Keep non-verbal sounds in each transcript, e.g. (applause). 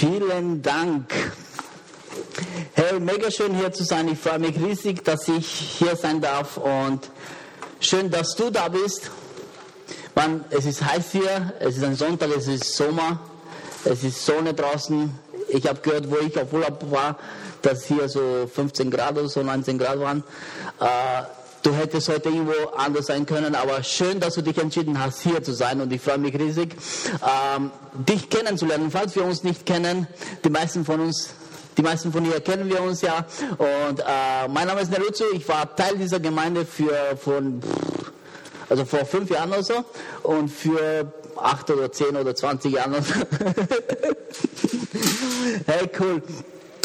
Vielen Dank. Hey, mega schön hier zu sein. Ich freue mich riesig, dass ich hier sein darf und schön, dass du da bist. Man, es ist heiß hier, es ist ein Sonntag, es ist Sommer, es ist Sonne draußen. Ich habe gehört, wo ich auf Urlaub war, dass hier so 15 Grad oder so 19 Grad waren. Äh, Du hättest heute irgendwo anders sein können, aber schön, dass du dich entschieden hast, hier zu sein und ich freue mich riesig, ähm, dich kennenzulernen. Falls wir uns nicht kennen, die meisten von uns, die meisten von hier kennen wir uns ja. Und äh, mein Name ist Neruzzo, ich war Teil dieser Gemeinde für von, also vor fünf Jahren oder so und für acht oder zehn oder zwanzig Jahren. (laughs) hey, cool.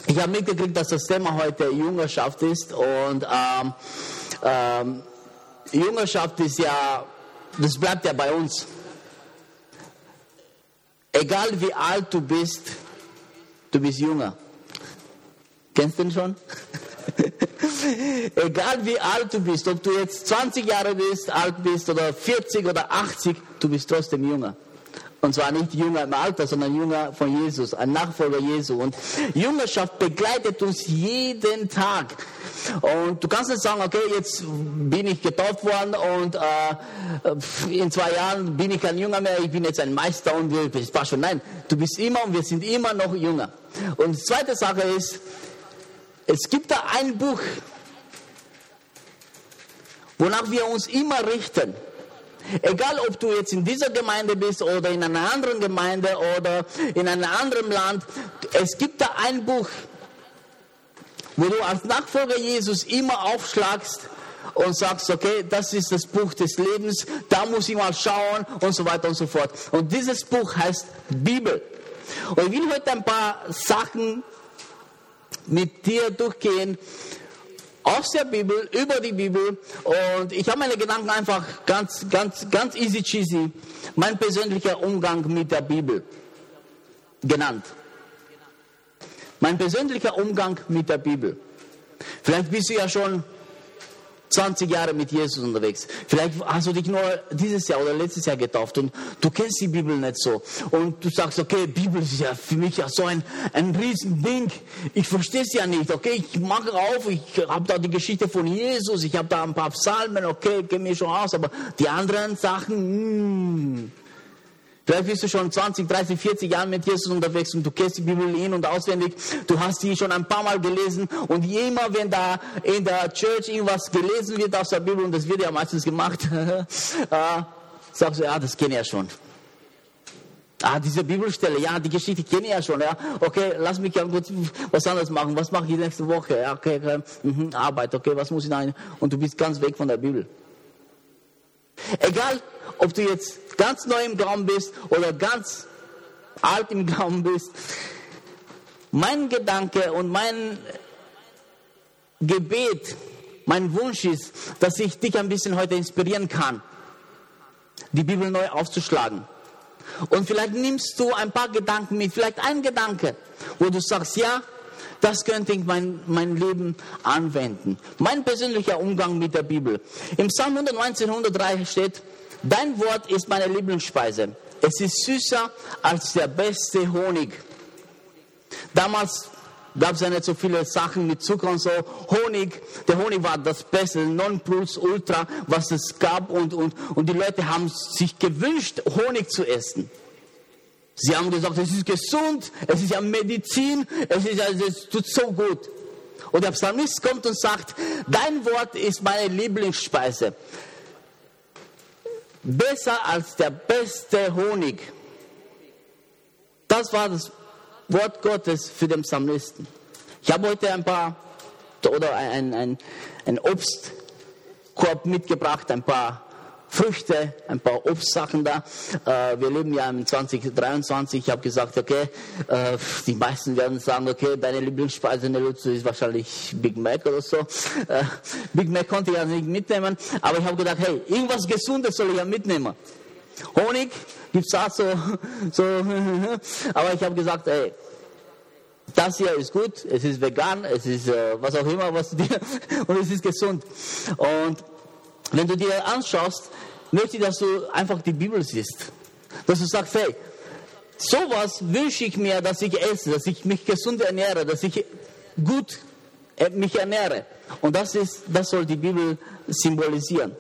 Ich habe mitgekriegt, dass das Thema heute Jüngerschaft ist und ähm, ähm, Jüngerschaft ist ja, das bleibt ja bei uns. Egal wie alt du bist, du bist jünger. Kennst du den schon? (laughs) Egal wie alt du bist, ob du jetzt 20 Jahre bist, alt bist oder 40 oder 80, du bist trotzdem jünger. Und zwar nicht Jünger im Alter, sondern Jünger von Jesus, ein Nachfolger Jesu. Und Jüngerschaft begleitet uns jeden Tag. Und du kannst nicht sagen, okay, jetzt bin ich getauft worden und äh, in zwei Jahren bin ich kein Jünger mehr, ich bin jetzt ein Meister und das passt schon. Nein, du bist immer und wir sind immer noch Jünger. Und die zweite Sache ist, es gibt da ein Buch, wonach wir uns immer richten. Egal, ob du jetzt in dieser Gemeinde bist oder in einer anderen Gemeinde oder in einem anderen Land, es gibt da ein Buch, wo du als Nachfolger Jesus immer aufschlagst und sagst, okay, das ist das Buch des Lebens, da muss ich mal schauen und so weiter und so fort. Und dieses Buch heißt Bibel. Und ich will heute ein paar Sachen mit dir durchgehen, aus der Bibel, über die Bibel. Und ich habe meine Gedanken einfach ganz, ganz, ganz easy cheesy, mein persönlicher Umgang mit der Bibel genannt. Mein persönlicher Umgang mit der Bibel. Vielleicht bist du ja schon 20 Jahre mit Jesus unterwegs. Vielleicht hast du dich nur dieses Jahr oder letztes Jahr getauft und du kennst die Bibel nicht so. Und du sagst, okay, Bibel ist ja für mich ja so ein, ein Riesending. Ich verstehe es ja nicht. Okay, ich mache auf, ich habe da die Geschichte von Jesus, ich habe da ein paar Psalmen, okay, kenne mich schon aus, aber die anderen Sachen, mh, hm. Vielleicht bist du schon 20, 30, 40 Jahre mit Jesus unterwegs und du kennst die Bibel in- und auswendig. Du hast sie schon ein paar Mal gelesen und immer, wenn da in der Church irgendwas gelesen wird aus der Bibel, und das wird ja meistens gemacht, (laughs) äh, sagst du, ja, das kenne ich ja schon. Ah, diese Bibelstelle, ja, die Geschichte kenne ich ja schon, ja. Okay, lass mich ja gut was anderes machen. Was mache ich nächste Woche? Ja, okay, okay. Mhm, Arbeit, okay, was muss ich da? Und du bist ganz weg von der Bibel. Egal, ob du jetzt ganz neu im Glauben bist oder ganz alt im Glauben bist, mein Gedanke und mein Gebet, mein Wunsch ist, dass ich dich ein bisschen heute inspirieren kann, die Bibel neu aufzuschlagen. Und vielleicht nimmst du ein paar Gedanken mit, vielleicht ein Gedanke, wo du sagst, ja, das könnte ich mein, mein Leben anwenden. Mein persönlicher Umgang mit der Bibel. Im Psalm 119, 103 steht, Dein Wort ist meine Lieblingsspeise. Es ist süßer als der beste Honig. Damals gab es ja nicht so viele Sachen mit Zucker und so. Honig, der Honig war das Beste, Non Plus Ultra, was es gab und, und, und die Leute haben sich gewünscht, Honig zu essen. Sie haben gesagt, es ist gesund, es ist ja Medizin, es, ist, es tut so gut. Und der Psalmist kommt und sagt, dein Wort ist meine Lieblingsspeise besser als der beste Honig. Das war das Wort Gottes für den Psalmisten. Ich habe heute ein paar oder ein, ein, ein Obstkorb mitgebracht, ein paar Früchte, ein paar Obstsachen da. Äh, wir leben ja im 2023. Ich habe gesagt, okay, äh, die meisten werden sagen, okay, deine Lieblingsspeise in der Lutze ist wahrscheinlich Big Mac oder so. Äh, Big Mac konnte ich ja nicht mitnehmen, aber ich habe gedacht, hey, irgendwas Gesundes soll ich ja mitnehmen. Honig gibt es auch so, so (laughs) aber ich habe gesagt, hey, das hier ist gut, es ist vegan, es ist äh, was auch immer, was dir, (laughs) und es ist gesund. Und wenn du dir anschaust, möchte ich, dass du einfach die Bibel siehst. Dass du sagst, hey, sowas wünsche ich mir, dass ich esse, dass ich mich gesund ernähre, dass ich gut äh, mich ernähre. Und das, ist, das soll die Bibel symbolisieren.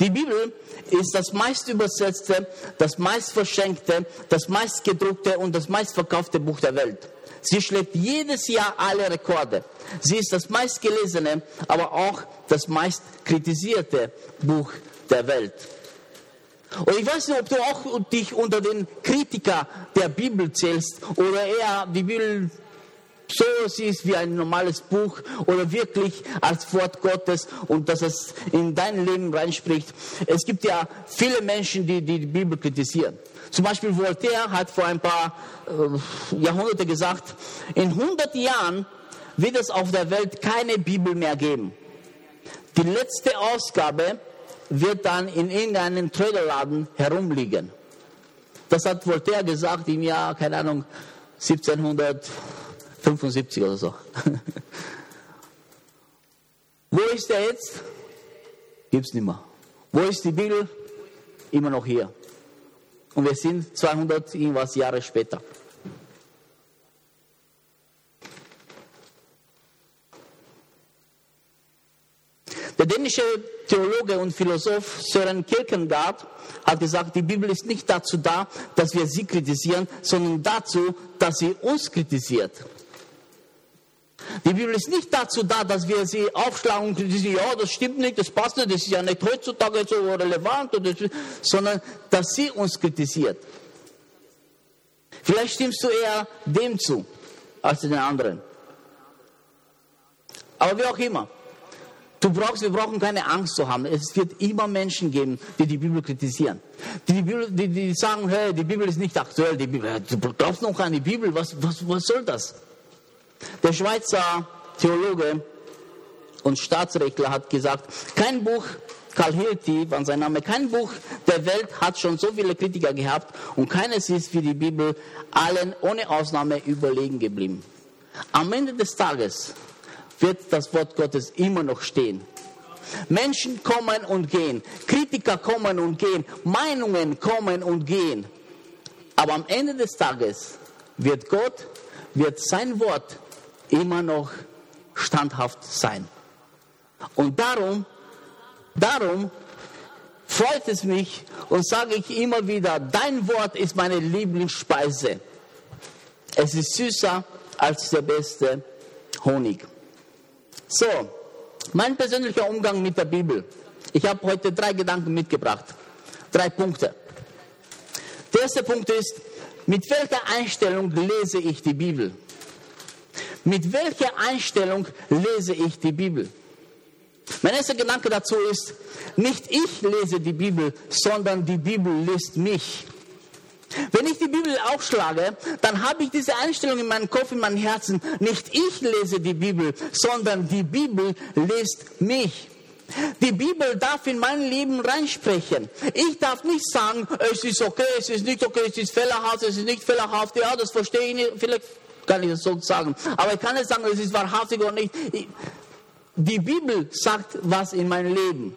Die Bibel ist das meist übersetzte, das meist verschenkte, das meist gedruckte und das meist verkaufte Buch der Welt. Sie schlägt jedes Jahr alle Rekorde. Sie ist das meistgelesene, aber auch das meist kritisierte Buch der Welt. Und ich weiß nicht, ob du auch dich unter den Kritiker der Bibel zählst oder eher die Bibel so siehst wie ein normales Buch oder wirklich als Wort Gottes und dass es in dein Leben reinspricht. Es gibt ja viele Menschen, die die Bibel kritisieren. Zum Beispiel Voltaire hat vor ein paar äh, Jahrhunderte gesagt, in 100 Jahren wird es auf der Welt keine Bibel mehr geben. Die letzte Ausgabe wird dann in irgendeinem Trailerladen herumliegen. Das hat Voltaire gesagt im Jahr, keine Ahnung, 1775 oder so. (laughs) Wo ist er jetzt? Gibt es nicht mehr. Wo ist die Bibel? Immer noch hier. Und wir sind 200 irgendwas Jahre später. Der dänische Theologe und Philosoph Søren Kierkegaard hat gesagt, die Bibel ist nicht dazu da, dass wir sie kritisieren, sondern dazu, dass sie uns kritisiert. Die Bibel ist nicht dazu da, dass wir sie aufschlagen und kritisieren, ja, das stimmt nicht, das passt nicht, das ist ja nicht heutzutage so relevant, sondern dass sie uns kritisiert. Vielleicht stimmst du eher dem zu als den anderen. Aber wie auch immer. Du brauchst, wir brauchen keine Angst zu haben. Es wird immer Menschen geben, die die Bibel kritisieren. Die, die, Bibel, die, die sagen, hey, die Bibel ist nicht aktuell. Die Bibel, du glaubst noch an die Bibel. Was, was, was soll das? Der Schweizer Theologe und Staatsrechtler hat gesagt, kein Buch, Karl Hilti war sein Name, kein Buch der Welt hat schon so viele Kritiker gehabt und keines ist wie die Bibel allen ohne Ausnahme überlegen geblieben. Am Ende des Tages wird das Wort Gottes immer noch stehen. Menschen kommen und gehen, Kritiker kommen und gehen, Meinungen kommen und gehen. Aber am Ende des Tages wird Gott, wird sein Wort immer noch standhaft sein. Und darum, darum freut es mich und sage ich immer wieder, dein Wort ist meine Lieblingsspeise. Es ist süßer als der beste Honig. So, mein persönlicher Umgang mit der Bibel. Ich habe heute drei Gedanken mitgebracht. Drei Punkte. Der erste Punkt ist, mit welcher Einstellung lese ich die Bibel? Mit welcher Einstellung lese ich die Bibel? Mein erster Gedanke dazu ist, nicht ich lese die Bibel, sondern die Bibel liest mich. Wenn ich die Bibel aufschlage, dann habe ich diese Einstellung in meinem Kopf, in meinem Herzen. Nicht ich lese die Bibel, sondern die Bibel liest mich. Die Bibel darf in mein Leben reinsprechen. Ich darf nicht sagen, es ist okay, es ist nicht okay, es ist fehlerhaft, es ist nicht fehlerhaft. Ja, das verstehe ich nicht. Vielleicht kann ich so sagen. Aber ich kann nicht sagen, es ist wahrhaftig oder nicht. Die Bibel sagt was in meinem Leben.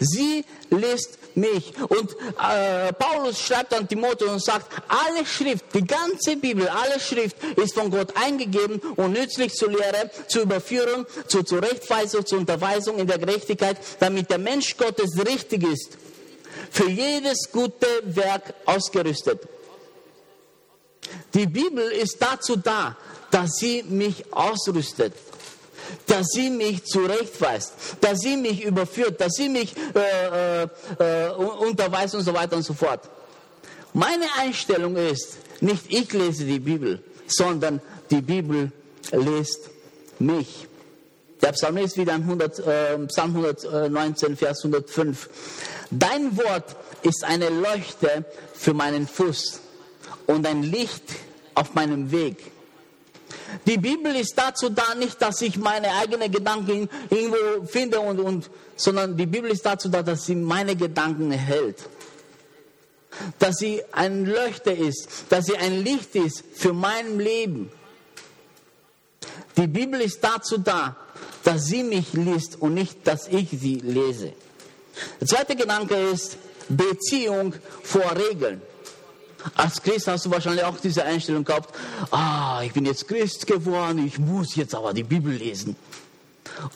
Sie liest mich. Und äh, Paulus schreibt an Timotheus und sagt, alle Schrift, die ganze Bibel, alle Schrift ist von Gott eingegeben und nützlich zur Lehre, zur Überführung, zur Zurechtweisung, zur Unterweisung in der Gerechtigkeit, damit der Mensch Gottes richtig ist, für jedes gute Werk ausgerüstet. Die Bibel ist dazu da, dass sie mich ausrüstet dass sie mich zurechtweist, dass sie mich überführt, dass sie mich äh, äh, äh, unterweist und so weiter und so fort. Meine Einstellung ist, nicht ich lese die Bibel, sondern die Bibel liest mich. Der Psalmist wieder 100, äh, Psalm 119, Vers 105. Dein Wort ist eine Leuchte für meinen Fuß und ein Licht auf meinem Weg. Die Bibel ist dazu da, nicht, dass ich meine eigenen Gedanken irgendwo finde, und, und, sondern die Bibel ist dazu da, dass sie meine Gedanken hält. Dass sie ein Leuchter ist, dass sie ein Licht ist für mein Leben. Die Bibel ist dazu da, dass sie mich liest und nicht, dass ich sie lese. Der zweite Gedanke ist Beziehung vor Regeln. Als Christ hast du wahrscheinlich auch diese Einstellung gehabt, ah, ich bin jetzt Christ geworden, ich muss jetzt aber die Bibel lesen.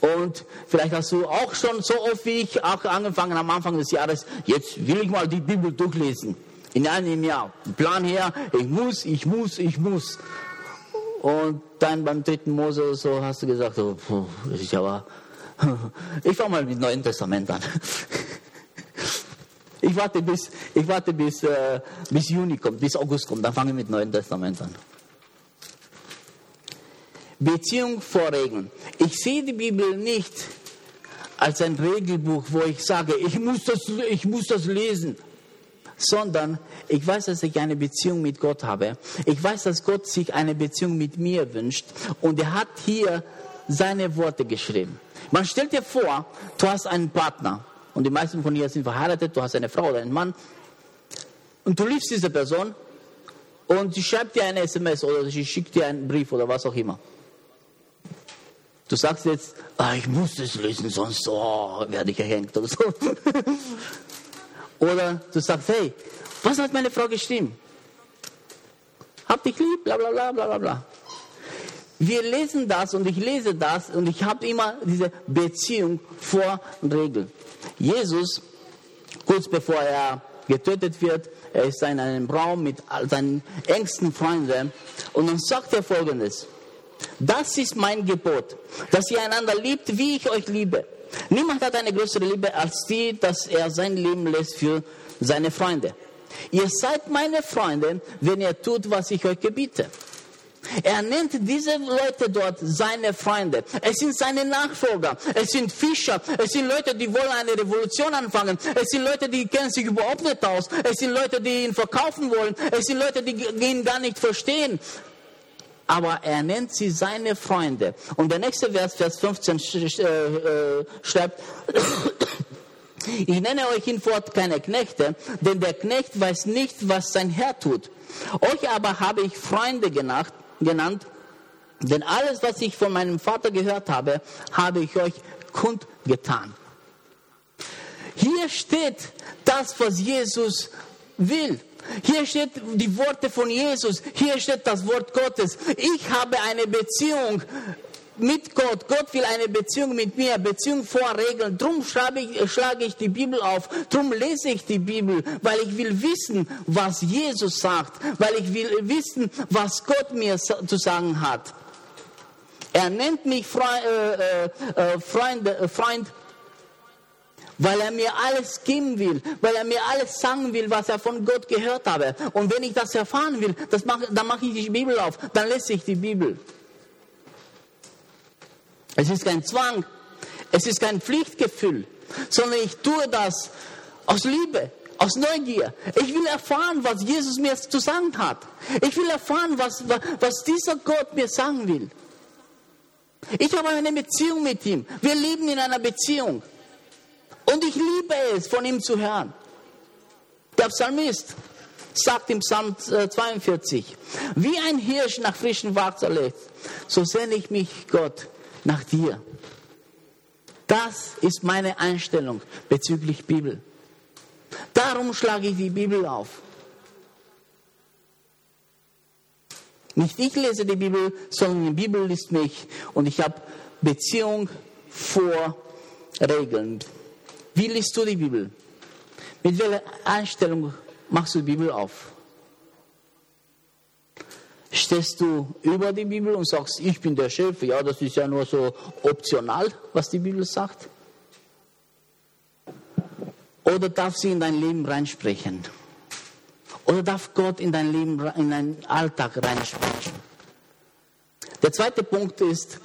Und vielleicht hast du auch schon so oft wie ich auch angefangen am Anfang des Jahres, jetzt will ich mal die Bibel durchlesen. In einem Jahr. Plan her, ich muss, ich muss, ich muss. Und dann beim dritten Mose so hast du gesagt, oh, (laughs) ich ich fange mal mit dem Neuen Testament an. (laughs) Ich warte bis, ich warte bis, äh, bis Juni kommt, bis August kommt, dann fange ich mit dem Neuen Testament an. Beziehung vor Regeln. Ich sehe die Bibel nicht als ein Regelbuch, wo ich sage, ich muss das, ich muss das lesen, sondern ich weiß, dass ich eine Beziehung mit Gott habe. Ich weiß, dass Gott sich eine Beziehung mit mir wünscht und er hat hier seine Worte geschrieben. Man stellt dir vor, du hast einen Partner und die meisten von ihr sind verheiratet, du hast eine Frau oder einen Mann und du liebst diese Person und sie schreibt dir eine SMS oder sie schickt dir einen Brief oder was auch immer. Du sagst jetzt, ah, ich muss das lesen, sonst oh, werde ich gehängt oder so. (laughs) oder du sagst, hey, was hat meine Frau geschrieben? Hab dich lieb, bla bla bla bla bla. Wir lesen das und ich lese das und ich habe immer diese Beziehung vor Regeln. Jesus, kurz bevor er getötet wird, er ist in einem Raum mit seinen engsten Freunden und dann sagt er folgendes. Das ist mein Gebot, dass ihr einander liebt, wie ich euch liebe. Niemand hat eine größere Liebe als die, dass er sein Leben lässt für seine Freunde. Ihr seid meine Freunde, wenn ihr tut, was ich euch gebiete. Er nennt diese Leute dort seine Freunde. Es sind seine Nachfolger. Es sind Fischer. Es sind Leute, die wollen eine Revolution anfangen. Es sind Leute, die kennen sich überhaupt nicht aus. Es sind Leute, die ihn verkaufen wollen. Es sind Leute, die ihn gar nicht verstehen aber er nennt sie seine Freunde. Und der nächste Vers, Vers 15, äh, äh, schreibt, ich nenne euch hinfort keine Knechte, denn der Knecht weiß nicht, was sein Herr tut. Euch aber habe ich Freunde genannt, genannt denn alles, was ich von meinem Vater gehört habe, habe ich euch kundgetan. Hier steht das, was Jesus will. Hier steht die Worte von Jesus. Hier steht das Wort Gottes. Ich habe eine Beziehung mit Gott. Gott will eine Beziehung mit mir, Beziehung vor Regeln. Drum ich, schlage ich die Bibel auf, drum lese ich die Bibel, weil ich will wissen, was Jesus sagt, weil ich will wissen, was Gott mir zu sagen hat. Er nennt mich Freund, äh, äh, Freund, äh, Freund weil er mir alles geben will, weil er mir alles sagen will, was er von Gott gehört habe. Und wenn ich das erfahren will, das mach, dann mache ich die Bibel auf, dann lese ich die Bibel. Es ist kein Zwang, es ist kein Pflichtgefühl, sondern ich tue das aus Liebe, aus Neugier. Ich will erfahren, was Jesus mir zu sagen hat. Ich will erfahren, was, was dieser Gott mir sagen will. Ich habe eine Beziehung mit ihm. Wir leben in einer Beziehung. Und ich liebe es, von ihm zu hören. Der Psalmist sagt im Psalm 42, äh, wie ein Hirsch nach frischem Wasser lebt, so sehne ich mich, Gott, nach dir. Das ist meine Einstellung bezüglich Bibel. Darum schlage ich die Bibel auf. Nicht ich lese die Bibel, sondern die Bibel liest mich und ich habe Beziehung vor Regeln. Wie liest du die Bibel? Mit welcher Einstellung machst du die Bibel auf? Stehst du über die Bibel und sagst, ich bin der Chef? Ja, das ist ja nur so optional, was die Bibel sagt. Oder darf sie in dein Leben reinsprechen? Oder darf Gott in dein Leben, in deinen Alltag reinsprechen? Der zweite Punkt ist,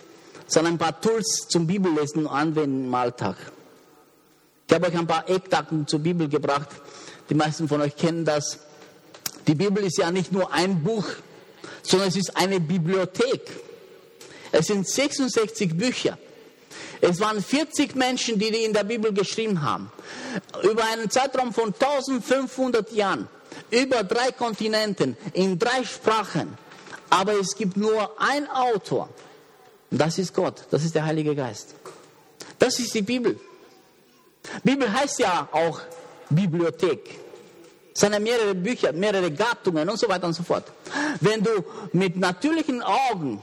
sind ein paar Tools zum Bibellesen und Anwenden im Alltag. Ich habe euch ein paar Eckdaten zur Bibel gebracht. Die meisten von euch kennen das. Die Bibel ist ja nicht nur ein Buch, sondern es ist eine Bibliothek. Es sind 66 Bücher. Es waren 40 Menschen, die die in der Bibel geschrieben haben. Über einen Zeitraum von 1500 Jahren. Über drei Kontinenten, in drei Sprachen. Aber es gibt nur ein Autor. Das ist Gott. Das ist der Heilige Geist. Das ist die Bibel. Bibel heißt ja auch Bibliothek. Ja mehrere Bücher, mehrere Gattungen und so weiter und so fort. Wenn du mit natürlichen Augen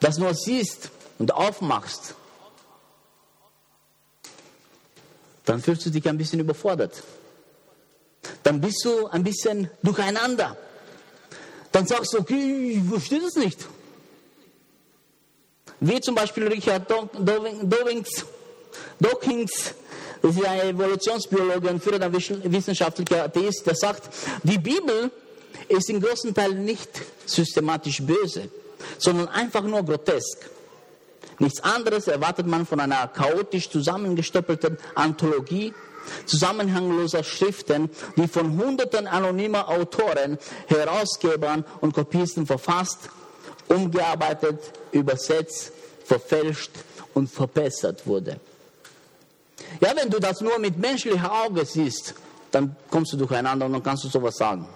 das nur siehst und aufmachst, dann fühlst du dich ein bisschen überfordert. Dann bist du ein bisschen durcheinander. Dann sagst du, okay, ich verstehe das nicht. Wie zum Beispiel Richard Dawkins, Dawkins das ist ein Evolutionsbiologe und führender wissenschaftlicher Atheist, der sagt, die Bibel ist im großen Teil nicht systematisch böse, sondern einfach nur grotesk. Nichts anderes erwartet man von einer chaotisch zusammengestoppelten Anthologie zusammenhangloser Schriften, die von hunderten anonymer Autoren, Herausgebern und Kopisten verfasst, umgearbeitet, übersetzt, verfälscht und verbessert wurde. Ja, wenn du das nur mit menschlicher Auge siehst, dann kommst du durcheinander und dann kannst du sowas sagen.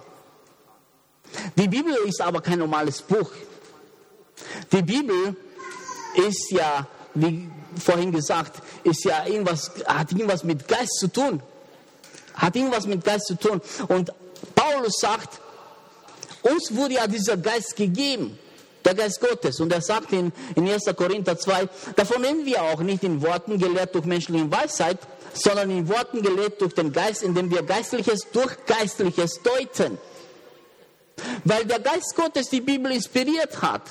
Die Bibel ist aber kein normales Buch. Die Bibel ist ja, wie vorhin gesagt, ist ja irgendwas, hat irgendwas mit Geist zu tun. Hat irgendwas mit Geist zu tun. Und Paulus sagt, uns wurde ja dieser Geist gegeben der Geist Gottes. Und er sagt in, in 1. Korinther 2, davon nehmen wir auch nicht in Worten gelehrt durch menschliche Weisheit, sondern in Worten gelehrt durch den Geist, indem wir Geistliches durch Geistliches deuten. Weil der Geist Gottes die Bibel inspiriert hat,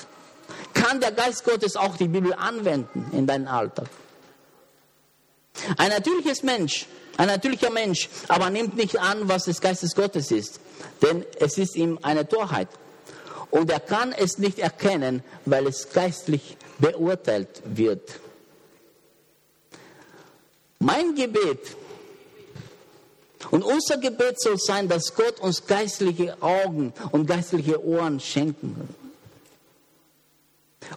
kann der Geist Gottes auch die Bibel anwenden in deinen Alltag. Ein natürliches Mensch, ein natürlicher Mensch, aber nimmt nicht an, was des Geistes Gottes ist, denn es ist ihm eine Torheit. Und er kann es nicht erkennen, weil es geistlich beurteilt wird. Mein Gebet und unser Gebet soll sein, dass Gott uns geistliche Augen und geistliche Ohren schenken.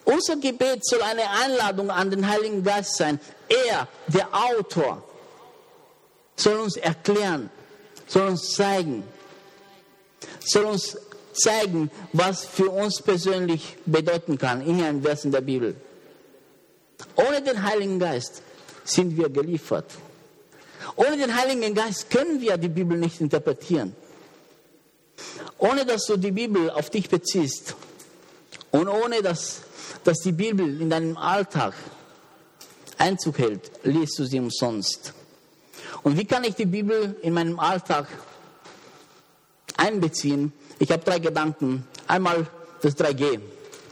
Unser Gebet soll eine Einladung an den Heiligen Geist sein. Er, der Autor, soll uns erklären, soll uns zeigen, soll uns zeigen, was für uns persönlich bedeuten kann in einem Vers in der Bibel. Ohne den Heiligen Geist sind wir geliefert. Ohne den Heiligen Geist können wir die Bibel nicht interpretieren. Ohne dass du die Bibel auf dich beziehst und ohne dass, dass die Bibel in deinem Alltag Einzug hält, liest du sie umsonst. Und wie kann ich die Bibel in meinem Alltag einbeziehen? Ich habe drei Gedanken. Einmal das 3G.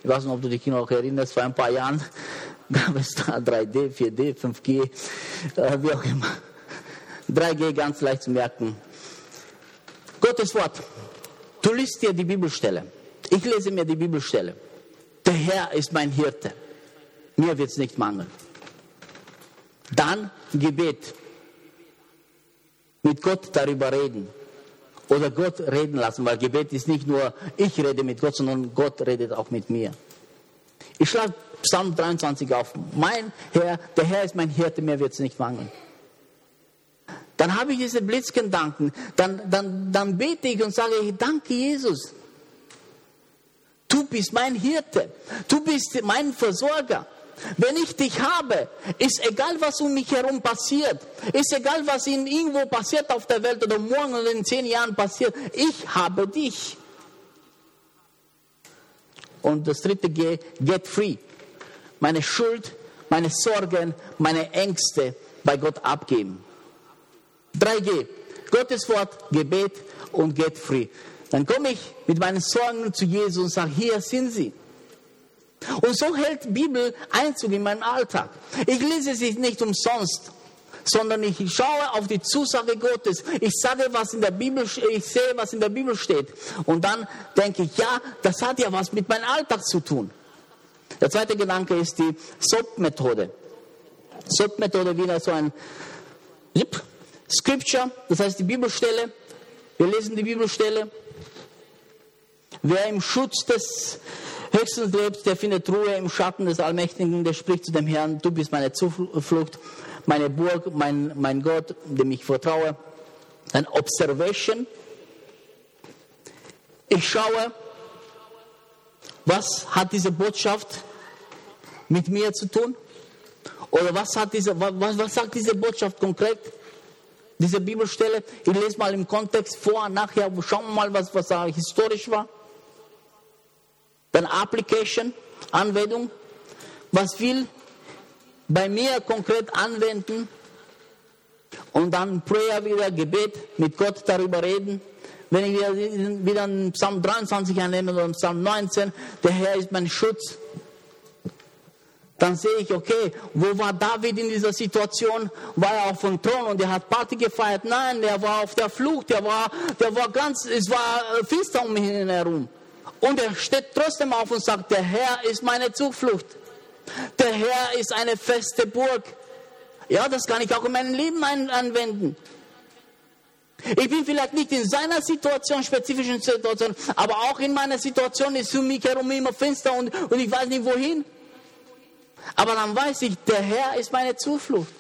Ich weiß nicht, ob du dich noch erinnerst, vor ein paar Jahren (laughs) gab es da 3D, 4D, 5G, äh, wie auch immer. 3G ganz leicht zu merken. Gottes Wort. Du liest dir die Bibelstelle. Ich lese mir die Bibelstelle. Der Herr ist mein Hirte. Mir wird es nicht mangeln. Dann Gebet. Mit Gott darüber reden oder Gott reden lassen, weil Gebet ist nicht nur ich rede mit Gott, sondern Gott redet auch mit mir. Ich schlage Psalm 23 auf. Mein Herr, der Herr ist mein Hirte, mir wird es nicht mangeln. Dann habe ich diese Blitzgedanken, dann, dann, dann bete ich und sage, danke Jesus. Du bist mein Hirte, du bist mein Versorger. Wenn ich dich habe, ist egal, was um mich herum passiert, ist egal, was in irgendwo passiert auf der Welt oder morgen oder in zehn Jahren passiert, ich habe dich. Und das dritte G, get free. Meine Schuld, meine Sorgen, meine Ängste bei Gott abgeben. 3G, Gottes Wort, Gebet und get free. Dann komme ich mit meinen Sorgen zu Jesus und sage, hier sind sie. Und so hält Bibel Einzug in meinen Alltag. Ich lese sie nicht umsonst, sondern ich schaue auf die Zusage Gottes. Ich sage, was in der Bibel, ich sehe, was in der Bibel steht. Und dann denke ich, ja, das hat ja was mit meinem Alltag zu tun. Der zweite Gedanke ist die SOP-Methode. SOP-Methode wieder so ein Scripture, das heißt die Bibelstelle. Wir lesen die Bibelstelle. Wer im Schutz des höchstens lebt, der findet Ruhe im Schatten des Allmächtigen, der spricht zu dem Herrn, du bist meine Zuflucht, meine Burg, mein, mein Gott, dem ich vertraue. Ein Observation. Ich schaue, was hat diese Botschaft mit mir zu tun? Oder was, hat diese, was, was sagt diese Botschaft konkret? diese Bibelstelle. Ich lese mal im Kontext vor, nachher schauen wir mal, was, was historisch war. Dann Application, Anwendung. Was will bei mir konkret anwenden? Und dann Prayer wieder, Gebet, mit Gott darüber reden. Wenn ich wieder, wieder Psalm 23 annehme oder Psalm 19, der Herr ist mein Schutz, dann sehe ich, okay, wo war David in dieser Situation? War er auf dem Thron und er hat Party gefeiert? Nein, er war auf der Flucht, der war, der war ganz, es war äh, finster um ihn herum. Und er steht trotzdem auf und sagt, der Herr ist meine Zuflucht. Der Herr ist eine feste Burg. Ja, das kann ich auch in meinem Leben anwenden. Ich bin vielleicht nicht in seiner Situation, spezifischen Situation, aber auch in meiner Situation ist um mich herum immer finster und, und ich weiß nicht wohin. Aber dann weiß ich, der Herr ist meine Zuflucht.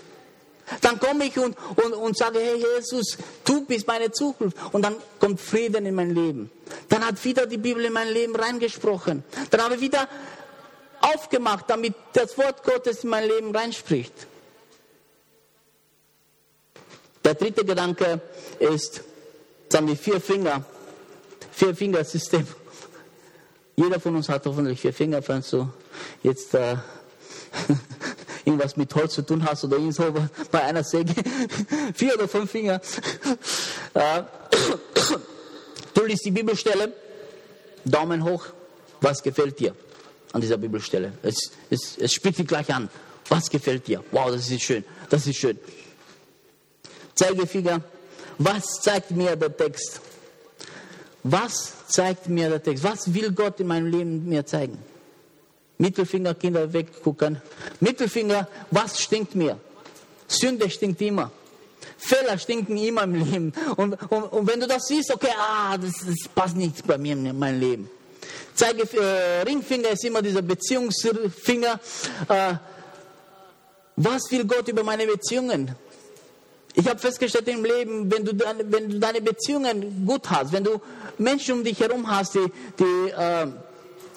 Dann komme ich und, und, und sage, hey Jesus, du bist meine Zuflucht. Und dann kommt Frieden in mein Leben. Dann hat wieder die Bibel in mein Leben reingesprochen. Dann habe ich wieder aufgemacht, damit das Wort Gottes in mein Leben reinspricht. Der dritte Gedanke ist, haben wir vier Finger, vier Fingersystem. Jeder von uns hat hoffentlich vier Finger, falls du jetzt äh, (laughs) irgendwas mit Holz zu tun hast oder irgend so (laughs) bei einer Säge, vier oder fünf Finger. Du liest die Bibelstelle, Daumen hoch, was gefällt dir an dieser Bibelstelle? Es, es, es spricht dich gleich an. Was gefällt dir? Wow, das ist schön, das ist schön. Zeigefinger, was zeigt mir der Text? Was zeigt mir der Text? Was will Gott in meinem Leben mir zeigen? Mittelfinger, Kinder weggucken. Mittelfinger, was stinkt mir? Sünde stinkt immer. Fehler stinken immer im Leben. Und, und, und wenn du das siehst, okay, ah, das, das passt nicht bei mir in mein Leben. Zeige, äh, Ringfinger ist immer dieser Beziehungsfinger. Äh, was will Gott über meine Beziehungen? Ich habe festgestellt im Leben, wenn du, deine, wenn du deine Beziehungen gut hast, wenn du Menschen um dich herum hast, die, die äh,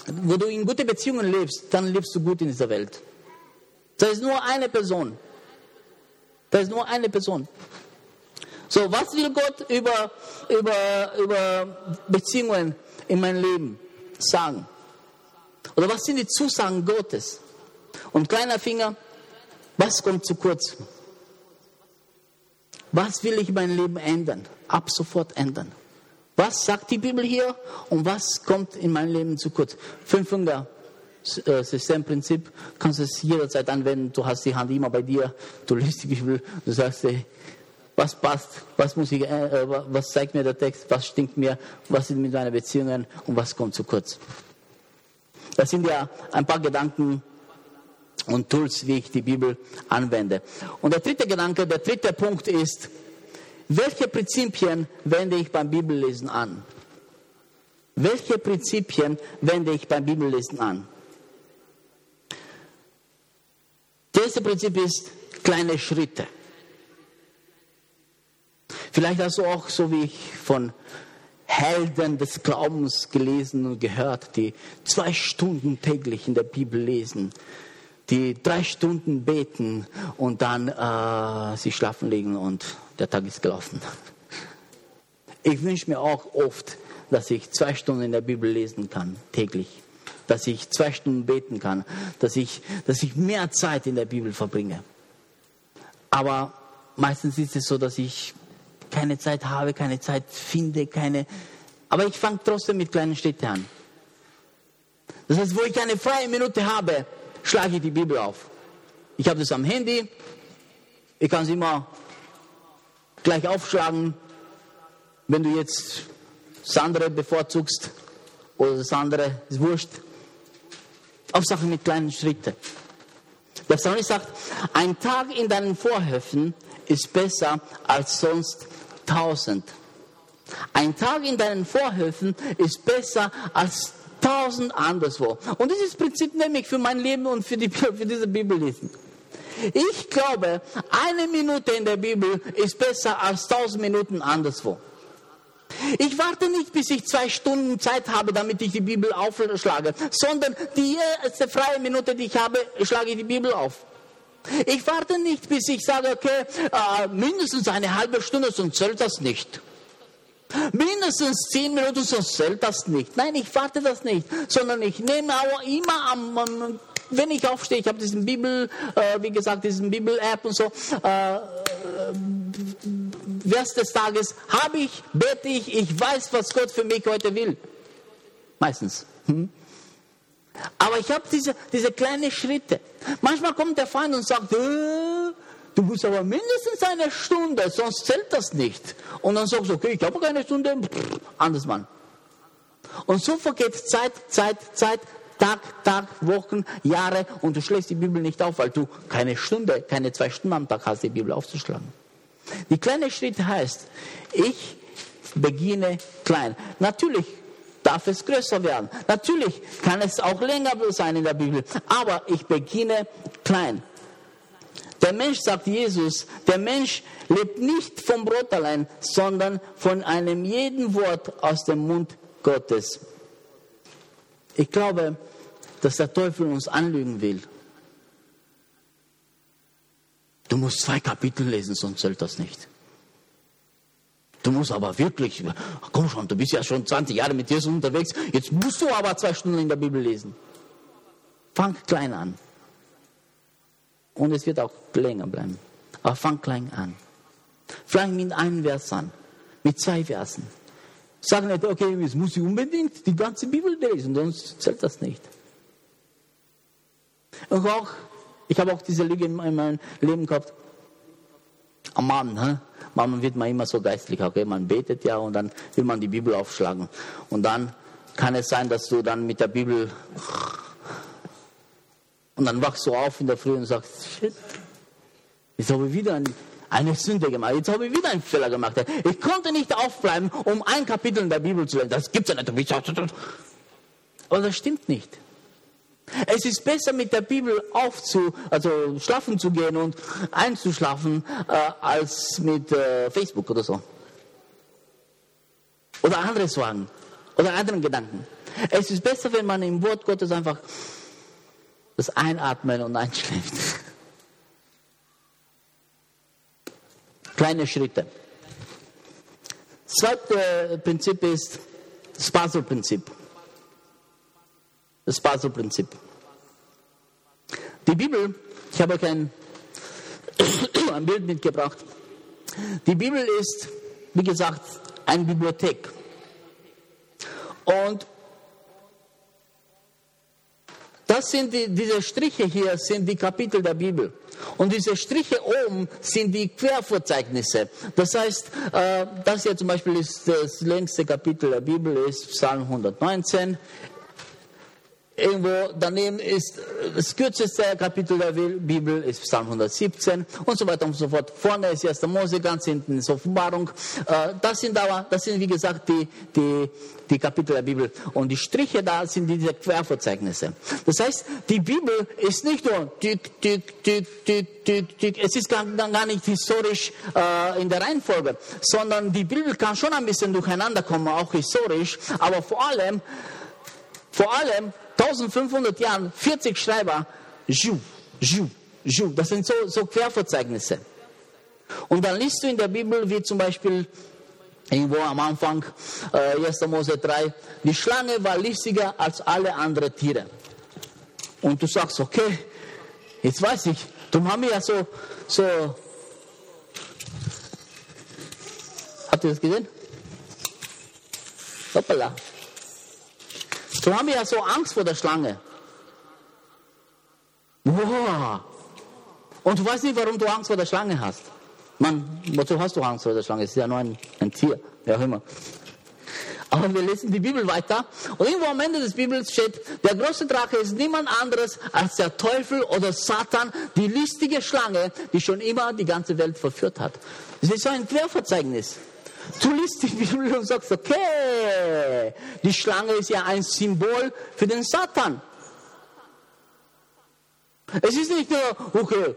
wo du in gute Beziehungen lebst, dann lebst du gut in dieser Welt. Da ist nur eine Person. Da ist nur eine Person. So, was will Gott über, über, über Beziehungen in meinem Leben sagen? Oder was sind die Zusagen Gottes? Und kleiner Finger, was kommt zu kurz? Was will ich in meinem Leben ändern? Ab sofort ändern. Was sagt die Bibel hier und was kommt in meinem Leben zu kurz? Fünfinger äh, Systemprinzip kannst du es jederzeit anwenden. Du hast die Hand immer bei dir, du liest die Bibel, du sagst, ey, was passt, was muss ich, äh, was zeigt mir der Text, was stinkt mir, was sind mit meinen Beziehungen und was kommt zu kurz. Das sind ja ein paar Gedanken und Tools, wie ich die Bibel anwende. Und der dritte Gedanke, der dritte Punkt ist, welche Prinzipien wende ich beim Bibellesen an? Welche Prinzipien wende ich beim Bibellesen an? Das erste Prinzip ist kleine Schritte. Vielleicht hast du auch, so wie ich, von Helden des Glaubens gelesen und gehört, die zwei Stunden täglich in der Bibel lesen, die drei Stunden beten und dann äh, sich schlafen legen und der Tag ist gelaufen. Ich wünsche mir auch oft, dass ich zwei Stunden in der Bibel lesen kann, täglich. Dass ich zwei Stunden beten kann, dass ich, dass ich mehr Zeit in der Bibel verbringe. Aber meistens ist es so, dass ich keine Zeit habe, keine Zeit finde, keine. Aber ich fange trotzdem mit kleinen Städten an. Das heißt, wo ich eine freie Minute habe, schlage ich die Bibel auf. Ich habe das am Handy, ich kann es immer gleich aufschlagen, wenn du jetzt das andere bevorzugst oder das andere ist wurscht. Hauptsache mit kleinen Schritten. Der Psalmist sagt, ein Tag in deinen Vorhöfen ist besser als sonst tausend. Ein Tag in deinen Vorhöfen ist besser als tausend anderswo. Und dieses Prinzip nehme ich für mein Leben und für, die, (laughs) für diese Bibellesen. Ich glaube, eine Minute in der Bibel ist besser als tausend Minuten anderswo. Ich warte nicht, bis ich zwei Stunden Zeit habe, damit ich die Bibel aufschlage, sondern die erste freie Minute, die ich habe, schlage ich die Bibel auf. Ich warte nicht, bis ich sage, okay, äh, mindestens eine halbe Stunde, sonst zählt das nicht. Mindestens zehn Minuten, sonst zählt das nicht. Nein, ich warte das nicht, sondern ich nehme auch immer am, am wenn ich aufstehe, ich habe diesen Bibel, äh, wie gesagt, diesen Bibel-App und so, äh, Vers des Tages habe ich, bete ich, ich weiß, was Gott für mich heute will. Meistens. Hm? Aber ich habe diese, diese kleinen Schritte. Manchmal kommt der Feind und sagt, äh, du musst aber mindestens eine Stunde, sonst zählt das nicht. Und dann sagst du, okay, ich habe keine Stunde, pff, anders Mann. Und so vergeht Zeit, Zeit, Zeit, Tag, Tag, Wochen, Jahre und du schlägst die Bibel nicht auf, weil du keine Stunde, keine zwei Stunden am Tag hast, die Bibel aufzuschlagen. Die kleine Schritt heißt, ich beginne klein. Natürlich darf es größer werden. Natürlich kann es auch länger sein in der Bibel, aber ich beginne klein. Der Mensch, sagt Jesus, der Mensch lebt nicht vom Brot allein, sondern von einem jeden Wort aus dem Mund Gottes. Ich glaube, dass der Teufel uns anlügen will. Du musst zwei Kapitel lesen, sonst zählt das nicht. Du musst aber wirklich, komm schon, du bist ja schon 20 Jahre mit Jesus unterwegs, jetzt musst du aber zwei Stunden in der Bibel lesen. Fang klein an. Und es wird auch länger bleiben. Aber fang klein an. Fang mit einem Vers an, mit zwei Versen. Sag nicht, okay, jetzt muss ich unbedingt die ganze Bibel lesen, sonst zählt das nicht. Und auch, ich habe auch diese Lüge in meinem Leben gehabt. Am Mann, hä? Manchmal wird man immer so geistlich, okay, man betet ja und dann will man die Bibel aufschlagen. Und dann kann es sein, dass du dann mit der Bibel und dann wachst du auf in der Früh und sagst, shit, jetzt habe ich wieder eine Sünde gemacht, jetzt habe ich wieder einen Fehler gemacht. Ich konnte nicht aufbleiben, um ein Kapitel in der Bibel zu lesen. Das gibt es ja nicht. Aber das stimmt nicht. Es ist besser mit der Bibel aufzu, also schlafen zu gehen und einzuschlafen, äh, als mit äh, Facebook oder so. Oder andere Sorgen. Oder anderen Gedanken. Es ist besser, wenn man im Wort Gottes einfach das Einatmen und Einschläft. (laughs) Kleine Schritte. Das zweite Prinzip ist das Basel-Prinzip. Das Basel-Prinzip. Die Bibel, ich habe euch ein, (coughs) ein Bild mitgebracht. Die Bibel ist, wie gesagt, eine Bibliothek. Und das sind die, diese Striche hier sind die Kapitel der Bibel. Und diese Striche oben sind die Querverzeichnisse. Das heißt, äh, das hier zum Beispiel ist das längste Kapitel der Bibel, ist Psalm 119. Irgendwo daneben ist das kürzeste Kapitel der Bibel, ist Psalm 117 und so weiter und so fort. Vorne ist 1. Mose, ganz hinten ist Offenbarung. Äh, das sind aber, das sind wie gesagt die, die, die Kapitel der Bibel. Und die Striche da sind diese Querverzeichnisse. Das heißt, die Bibel ist nicht nur tick, tick, tick, tick, tick, tick. Es ist gar, gar nicht historisch äh, in der Reihenfolge, sondern die Bibel kann schon ein bisschen durcheinander kommen, auch historisch, aber vor allem, vor allem 1500 Jahren 40 Schreiber, Ju, Ju, Ju. Das sind so, so Querverzeichnisse. Und dann liest du in der Bibel, wie zum Beispiel irgendwo am Anfang, äh, 1. Mose 3, die Schlange war listiger als alle anderen Tiere. Und du sagst, okay, jetzt weiß ich, du haben ja so, so, habt ihr das gesehen? Hoppala. So haben wir ja so Angst vor der Schlange. Wow. Und du weißt nicht, warum du Angst vor der Schlange hast. Mann, wozu hast du Angst vor der Schlange? Es ist ja nur ein, ein Tier, wer auch immer. Aber wir lesen die Bibel weiter und irgendwo am Ende des Bibels steht, der große Drache ist niemand anderes als der Teufel oder Satan, die listige Schlange, die schon immer die ganze Welt verführt hat. Das ist so ein Querverzeichnis. Du liest die Bibel und sagst, okay, die Schlange ist ja ein Symbol für den Satan. Es ist nicht nur, okay,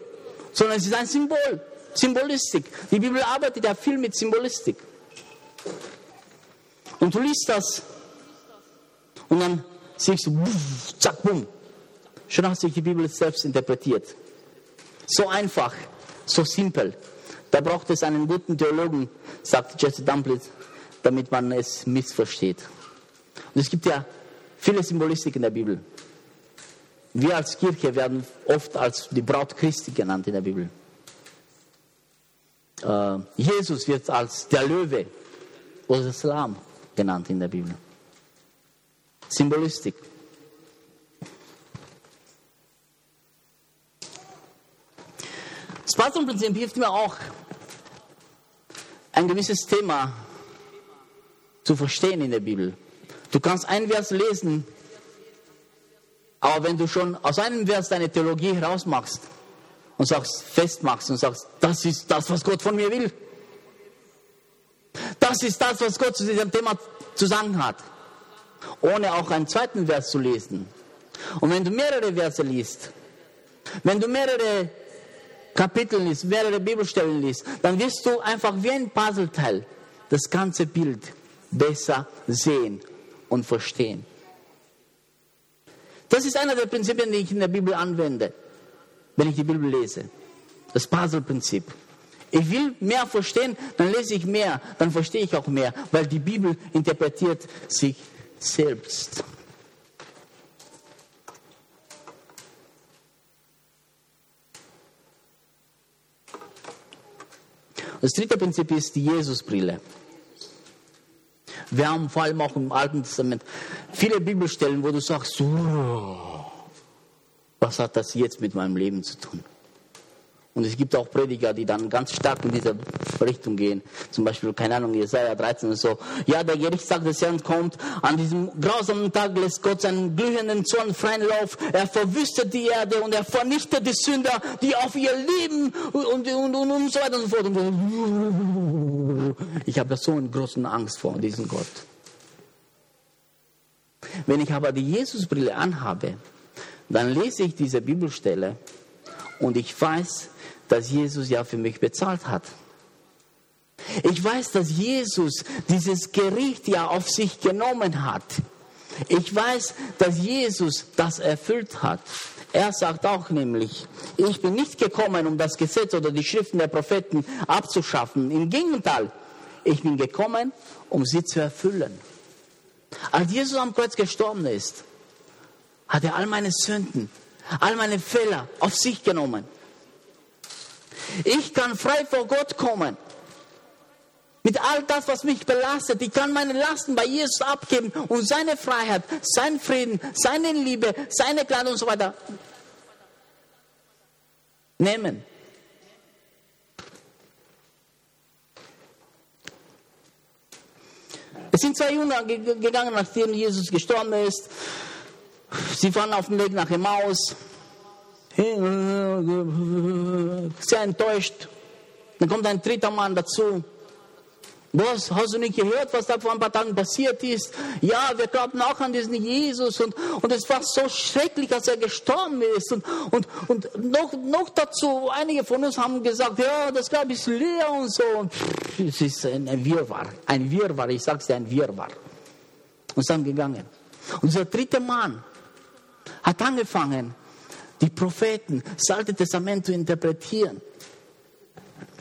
sondern es ist ein Symbol, Symbolistik. Die Bibel arbeitet ja viel mit Symbolistik. Und du liest das und dann siehst du, zack, bumm. Schon hat sich die Bibel selbst interpretiert. So einfach, so simpel. Da braucht es einen guten Theologen, sagt Jesse Dumplitz, damit man es missversteht. Und es gibt ja viele Symbolistik in der Bibel. Wir als Kirche werden oft als die Braut Christi genannt in der Bibel. Äh, Jesus wird als der Löwe oder das Lamm genannt in der Bibel. Symbolistik. Das Patronprinzip hilft mir auch, ein gewisses Thema zu verstehen in der Bibel. Du kannst ein Vers lesen, aber wenn du schon aus einem Vers deine Theologie herausmachst und sagst, festmachst und sagst, das ist das, was Gott von mir will. Das ist das, was Gott zu diesem Thema zu sagen hat. Ohne auch einen zweiten Vers zu lesen. Und wenn du mehrere Verse liest, wenn du mehrere Kapitel liest, mehrere Bibelstellen liest, dann wirst du einfach wie ein Puzzleteil das ganze Bild besser sehen und verstehen. Das ist einer der Prinzipien, die ich in der Bibel anwende, wenn ich die Bibel lese. Das Puzzle-Prinzip. Ich will mehr verstehen, dann lese ich mehr, dann verstehe ich auch mehr, weil die Bibel interpretiert sich selbst. Das dritte Prinzip ist die Jesusbrille. Wir haben vor allem auch im Alten Testament viele Bibelstellen, wo du sagst, oh, was hat das jetzt mit meinem Leben zu tun? Und es gibt auch Prediger, die dann ganz stark in diese Richtung gehen. Zum Beispiel, keine Ahnung, Jesaja 13 und so. Ja, der Gerichtstag des Herrn kommt. An diesem grausamen Tag lässt Gott seinen glühenden Zorn freien Lauf. Er verwüstet die Erde und er vernichtet die Sünder, die auf ihr Leben und, und, und, und so weiter und so fort. Ich habe so eine große Angst vor diesem Gott. Wenn ich aber die Jesusbrille anhabe, dann lese ich diese Bibelstelle und ich weiß, dass Jesus ja für mich bezahlt hat. Ich weiß, dass Jesus dieses Gericht ja auf sich genommen hat. Ich weiß, dass Jesus das erfüllt hat. Er sagt auch nämlich, ich bin nicht gekommen, um das Gesetz oder die Schriften der Propheten abzuschaffen. Im Gegenteil, ich bin gekommen, um sie zu erfüllen. Als Jesus am Kreuz gestorben ist, hat er all meine Sünden, all meine Fehler auf sich genommen. Ich kann frei vor Gott kommen. Mit all das, was mich belastet. Ich kann meine Lasten bei Jesus abgeben und seine Freiheit, seinen Frieden, seine Liebe, seine Gnade und so weiter nehmen. Es sind zwei Jünger gegangen, nachdem Jesus gestorben ist. Sie waren auf dem Weg nach Emmaus sehr enttäuscht. Dann kommt ein dritter Mann dazu. Was, hast du nicht gehört, was da vor ein paar Tagen passiert ist? Ja, wir glauben auch an diesen Jesus und, und es war so schrecklich, dass er gestorben ist. Und, und, und noch, noch dazu, einige von uns haben gesagt, ja, das Grab ist leer und so. Und es ist ein, Wirrwarr, ein Wirrwarr, ich sag's dir, ein Wirrwarr. Und sind gegangen. Und dieser dritte Mann hat angefangen, die Propheten, das Alte Testament zu interpretieren.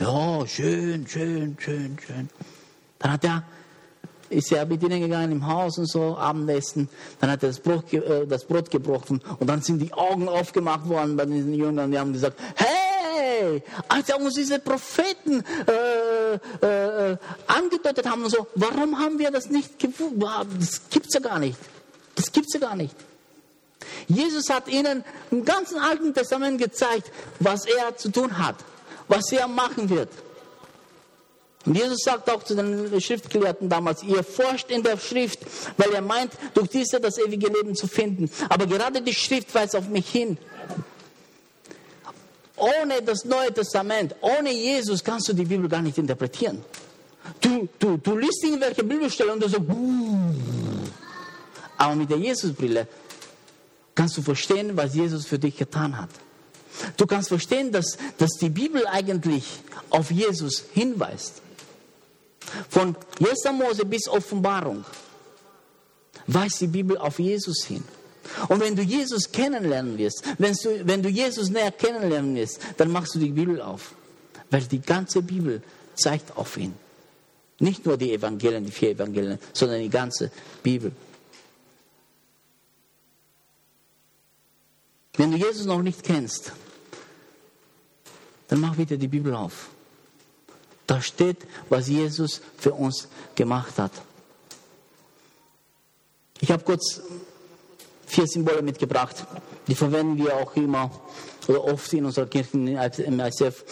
Ja, schön, schön, schön, schön. Dann hat er, ist er mit ihnen gegangen im Haus und so, Abendessen. Dann hat er das Brot, äh, das Brot gebrochen und dann sind die Augen aufgemacht worden bei diesen Jüngern. Die haben gesagt, hey, als er uns diese Propheten äh, äh, angedeutet haben und so, warum haben wir das nicht gewusst? Das gibt's ja gar nicht. Das gibt's ja gar nicht. Jesus hat ihnen im ganzen Alten Testament gezeigt, was er zu tun hat, was er machen wird. Und Jesus sagt auch zu den Schriftgelehrten damals, ihr forscht in der Schrift, weil ihr meint, durch diese das ewige Leben zu finden. Aber gerade die Schrift weist auf mich hin. Ohne das Neue Testament, ohne Jesus kannst du die Bibel gar nicht interpretieren. Du, du, du liest irgendwelche Bibelstellen und du so, aber mit der Jesusbrille kannst du verstehen, was Jesus für dich getan hat. Du kannst verstehen, dass, dass die Bibel eigentlich auf Jesus hinweist. Von 1. Mose bis Offenbarung weist die Bibel auf Jesus hin. Und wenn du Jesus kennenlernen wirst, wenn du, wenn du Jesus näher kennenlernen wirst, dann machst du die Bibel auf. Weil die ganze Bibel zeigt auf ihn. Nicht nur die Evangelien, die vier Evangelien, sondern die ganze Bibel. Wenn du Jesus noch nicht kennst, dann mach bitte die Bibel auf. Da steht, was Jesus für uns gemacht hat. Ich habe kurz vier Symbole mitgebracht. Die verwenden wir auch immer oder oft in unserer Kirche im ICF.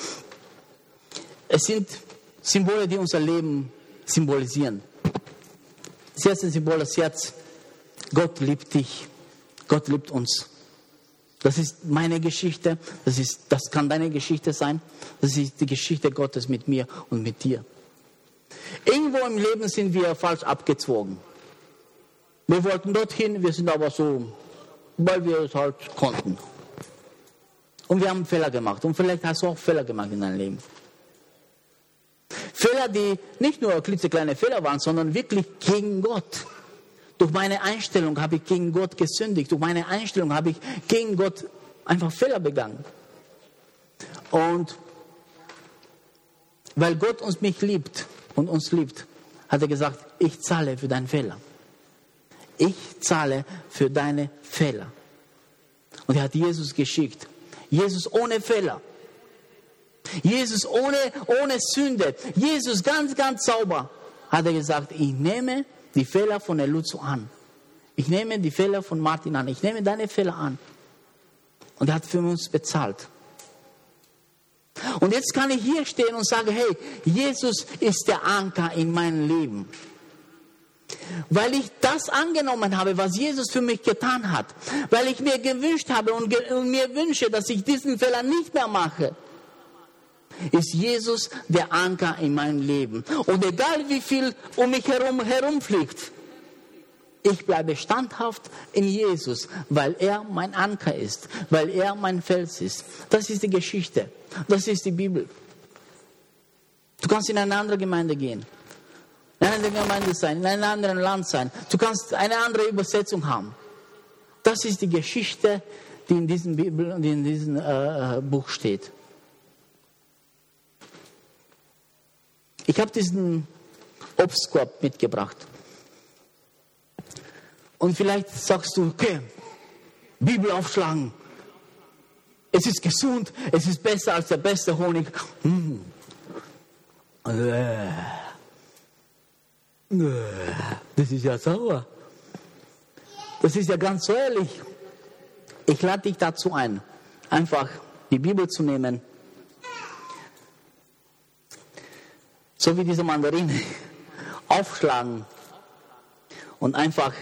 Es sind Symbole, die unser Leben symbolisieren. Das erste Symbol, das Herz. Gott liebt dich. Gott liebt uns. Das ist meine Geschichte. Das, ist, das kann deine Geschichte sein. Das ist die Geschichte Gottes mit mir und mit dir. Irgendwo im Leben sind wir falsch abgezogen. Wir wollten dorthin, wir sind aber so, weil wir es halt konnten. Und wir haben Fehler gemacht. Und vielleicht hast du auch Fehler gemacht in deinem Leben. Fehler, die nicht nur klitzekleine Fehler waren, sondern wirklich gegen Gott. Durch meine Einstellung habe ich gegen Gott gesündigt. Durch meine Einstellung habe ich gegen Gott einfach Fehler begangen. Und weil Gott uns mich liebt und uns liebt, hat er gesagt, ich zahle für deinen Fehler. Ich zahle für deine Fehler. Und er hat Jesus geschickt. Jesus ohne Fehler. Jesus ohne, ohne Sünde. Jesus ganz, ganz sauber. Hat er gesagt, ich nehme die Fehler von Eluzzo an. Ich nehme die Fehler von Martin an. Ich nehme deine Fehler an. Und er hat für uns bezahlt. Und jetzt kann ich hier stehen und sagen, hey, Jesus ist der Anker in meinem Leben. Weil ich das angenommen habe, was Jesus für mich getan hat. Weil ich mir gewünscht habe und, und mir wünsche, dass ich diesen Fehler nicht mehr mache ist Jesus der Anker in meinem Leben. Und egal wie viel um mich herum herumfliegt, ich bleibe standhaft in Jesus, weil er mein Anker ist, weil er mein Fels ist. Das ist die Geschichte. Das ist die Bibel. Du kannst in eine andere Gemeinde gehen, in eine andere Gemeinde sein, in einem anderen Land sein. Du kannst eine andere Übersetzung haben. Das ist die Geschichte, die in diesem, Bibel, die in diesem äh, Buch steht. Ich habe diesen Obstkorb mitgebracht. Und vielleicht sagst du, okay, Bibel aufschlagen. Es ist gesund, es ist besser als der beste Honig. Hm. Das ist ja sauer. Das ist ja ganz säuerlich. Ich lade dich dazu ein, einfach die Bibel zu nehmen so wie diese Mandarine, aufschlagen und einfach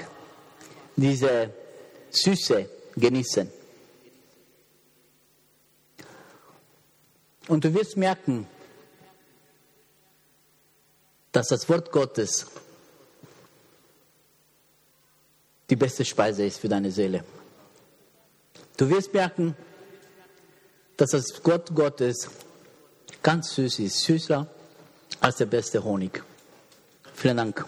diese Süße genießen. Und du wirst merken, dass das Wort Gottes die beste Speise ist für deine Seele. Du wirst merken, dass das Wort Gottes ganz süß ist, süßer als der beste Honig. Vielen Dank.